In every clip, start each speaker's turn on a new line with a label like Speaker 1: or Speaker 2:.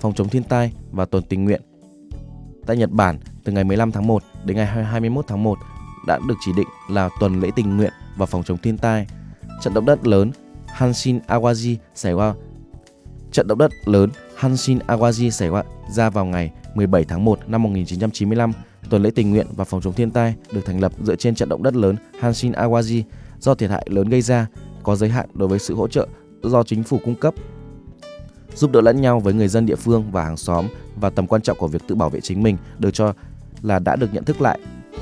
Speaker 1: Phòng chống thiên tai và tuần tình nguyện tại Nhật Bản từ ngày 15 tháng 1 đến ngày 21 tháng 1 đã được chỉ định là tuần lễ tình nguyện và phòng chống thiên tai. Trận động đất lớn Hanshin Awaji xảy ra Trận động đất lớn Hanshin Awaji xảy ra vào ngày 17 tháng 1 năm 1995. Tuần lễ tình nguyện và phòng chống thiên tai được thành lập dựa trên trận động đất lớn Hanshin Awaji do thiệt hại lớn gây ra, có giới hạn đối với sự hỗ trợ do chính phủ cung cấp giúp đỡ lẫn nhau với người dân địa phương và hàng xóm và tầm quan trọng của việc tự bảo vệ chính mình được cho là đã được nhận thức lại.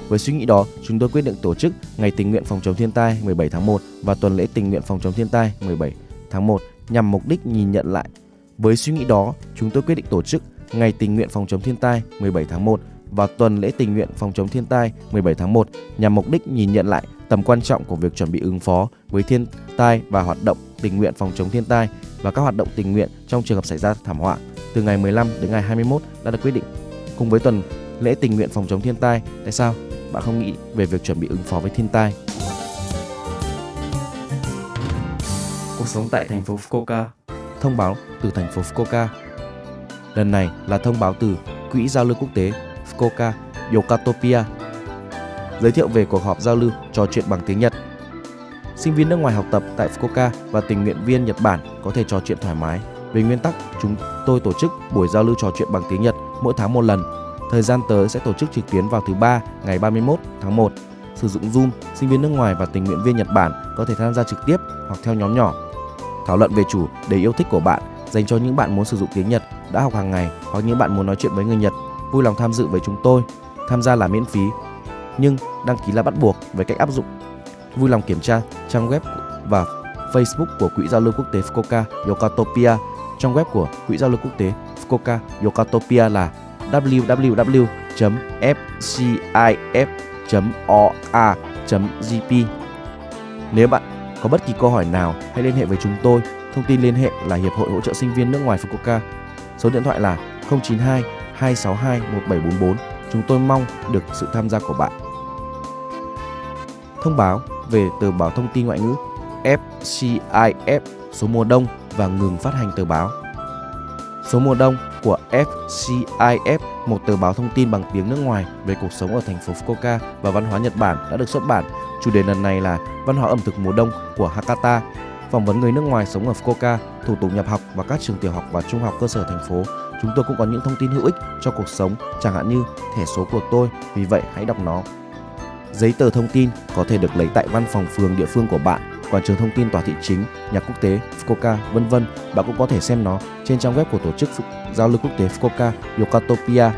Speaker 1: Với suy nghĩ đó, chúng tôi quyết định tổ chức Ngày tình nguyện phòng chống thiên tai 17 tháng 1 và tuần lễ tình nguyện phòng chống thiên tai 17 tháng 1 nhằm mục đích nhìn nhận lại. Với suy nghĩ đó, chúng tôi quyết định tổ chức Ngày tình nguyện phòng chống thiên tai 17 tháng 1 và tuần lễ tình nguyện phòng chống thiên tai 17 tháng 1 nhằm mục đích nhìn nhận lại tầm quan trọng của việc chuẩn bị ứng phó với thiên tai và hoạt động tình nguyện phòng chống thiên tai và các hoạt động tình nguyện trong trường hợp xảy ra thảm họa từ ngày 15 đến ngày 21 đã được quyết định. Cùng với tuần lễ tình nguyện phòng chống thiên tai, tại sao bạn không nghĩ về việc chuẩn bị ứng phó với thiên tai?
Speaker 2: Cuộc sống tại thành phố Fukuoka.
Speaker 1: Thông báo từ thành phố Fukuoka. Lần này là thông báo từ Quỹ giao lưu quốc tế Fukuoka Yokatopia giới thiệu về cuộc họp giao lưu trò chuyện bằng tiếng Nhật Sinh viên nước ngoài học tập tại Fukuoka và tình nguyện viên Nhật Bản có thể trò chuyện thoải mái. Về nguyên tắc, chúng tôi tổ chức buổi giao lưu trò chuyện bằng tiếng Nhật mỗi tháng một lần. Thời gian tới sẽ tổ chức trực tuyến vào thứ ba ngày 31 tháng 1. Sử dụng Zoom, sinh viên nước ngoài và tình nguyện viên Nhật Bản có thể tham gia trực tiếp hoặc theo nhóm nhỏ. Thảo luận về chủ đề yêu thích của bạn dành cho những bạn muốn sử dụng tiếng Nhật đã học hàng ngày hoặc những bạn muốn nói chuyện với người Nhật. Vui lòng tham dự với chúng tôi. Tham gia là miễn phí, nhưng đăng ký là bắt buộc với cách áp dụng vui lòng kiểm tra trang web và Facebook của Quỹ giao lưu quốc tế Fukuoka Yokatopia. Trang web của Quỹ giao lưu quốc tế Fukuoka Yokatopia là www.fcif.or.jp. Nếu bạn có bất kỳ câu hỏi nào, hãy liên hệ với chúng tôi. Thông tin liên hệ là Hiệp hội hỗ trợ sinh viên nước ngoài Fukuoka. Số điện thoại là 092 262 1744. Chúng tôi mong được sự tham gia của bạn. Thông báo về tờ báo thông tin ngoại ngữ FCIF số mùa đông và ngừng phát hành tờ báo. Số mùa đông của FCIF, một tờ báo thông tin bằng tiếng nước ngoài về cuộc sống ở thành phố Fukuoka và văn hóa Nhật Bản đã được xuất bản. Chủ đề lần này là văn hóa ẩm thực mùa đông của Hakata, phỏng vấn người nước ngoài sống ở Fukuoka, thủ tục nhập học và các trường tiểu học và trung học cơ sở thành phố. Chúng tôi cũng có những thông tin hữu ích cho cuộc sống, chẳng hạn như thẻ số của tôi, vì vậy hãy đọc nó Giấy tờ thông tin có thể được lấy tại văn phòng phường địa phương của bạn, quảng trường thông tin tòa thị chính, nhà quốc tế Fukuoka, vân vân. Bạn cũng có thể xem nó trên trang web của tổ chức giao lưu quốc tế Fukuoka Yokatopia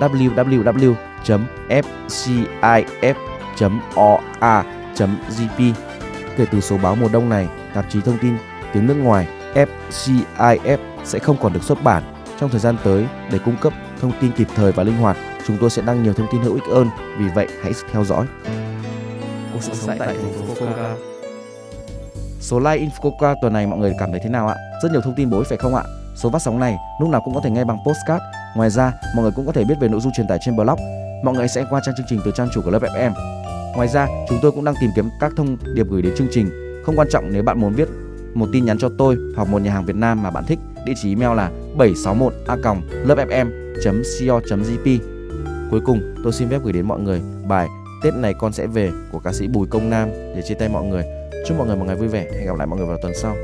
Speaker 1: www.fcif.or.jp Kể từ số báo mùa đông này, tạp chí thông tin tiếng nước ngoài FCIF sẽ không còn được xuất bản trong thời gian tới để cung cấp thông tin kịp thời và linh hoạt Chúng tôi sẽ đăng nhiều thông tin hữu ích hơn, vì vậy hãy theo dõi.
Speaker 2: Cuộc sống tại thành phố Fukuoka.
Speaker 1: Số like in Fukuoka tuần này mọi người cảm thấy thế nào ạ? Rất nhiều thông tin ích phải không ạ? Số phát sóng này lúc nào cũng có thể nghe bằng postcard. Ngoài ra, mọi người cũng có thể biết về nội dung truyền tải trên blog. Mọi người sẽ qua trang chương trình từ trang chủ của lớp FM. Ngoài ra, chúng tôi cũng đang tìm kiếm các thông điệp gửi đến chương trình. Không quan trọng nếu bạn muốn viết một tin nhắn cho tôi hoặc một nhà hàng Việt Nam mà bạn thích. Địa chỉ email là 761a.lớpfm.co.jp Cuối cùng, tôi xin phép gửi đến mọi người bài Tết này con sẽ về của ca sĩ Bùi Công Nam để chia tay mọi người. Chúc mọi người một ngày vui vẻ. Hẹn gặp lại mọi người vào tuần sau.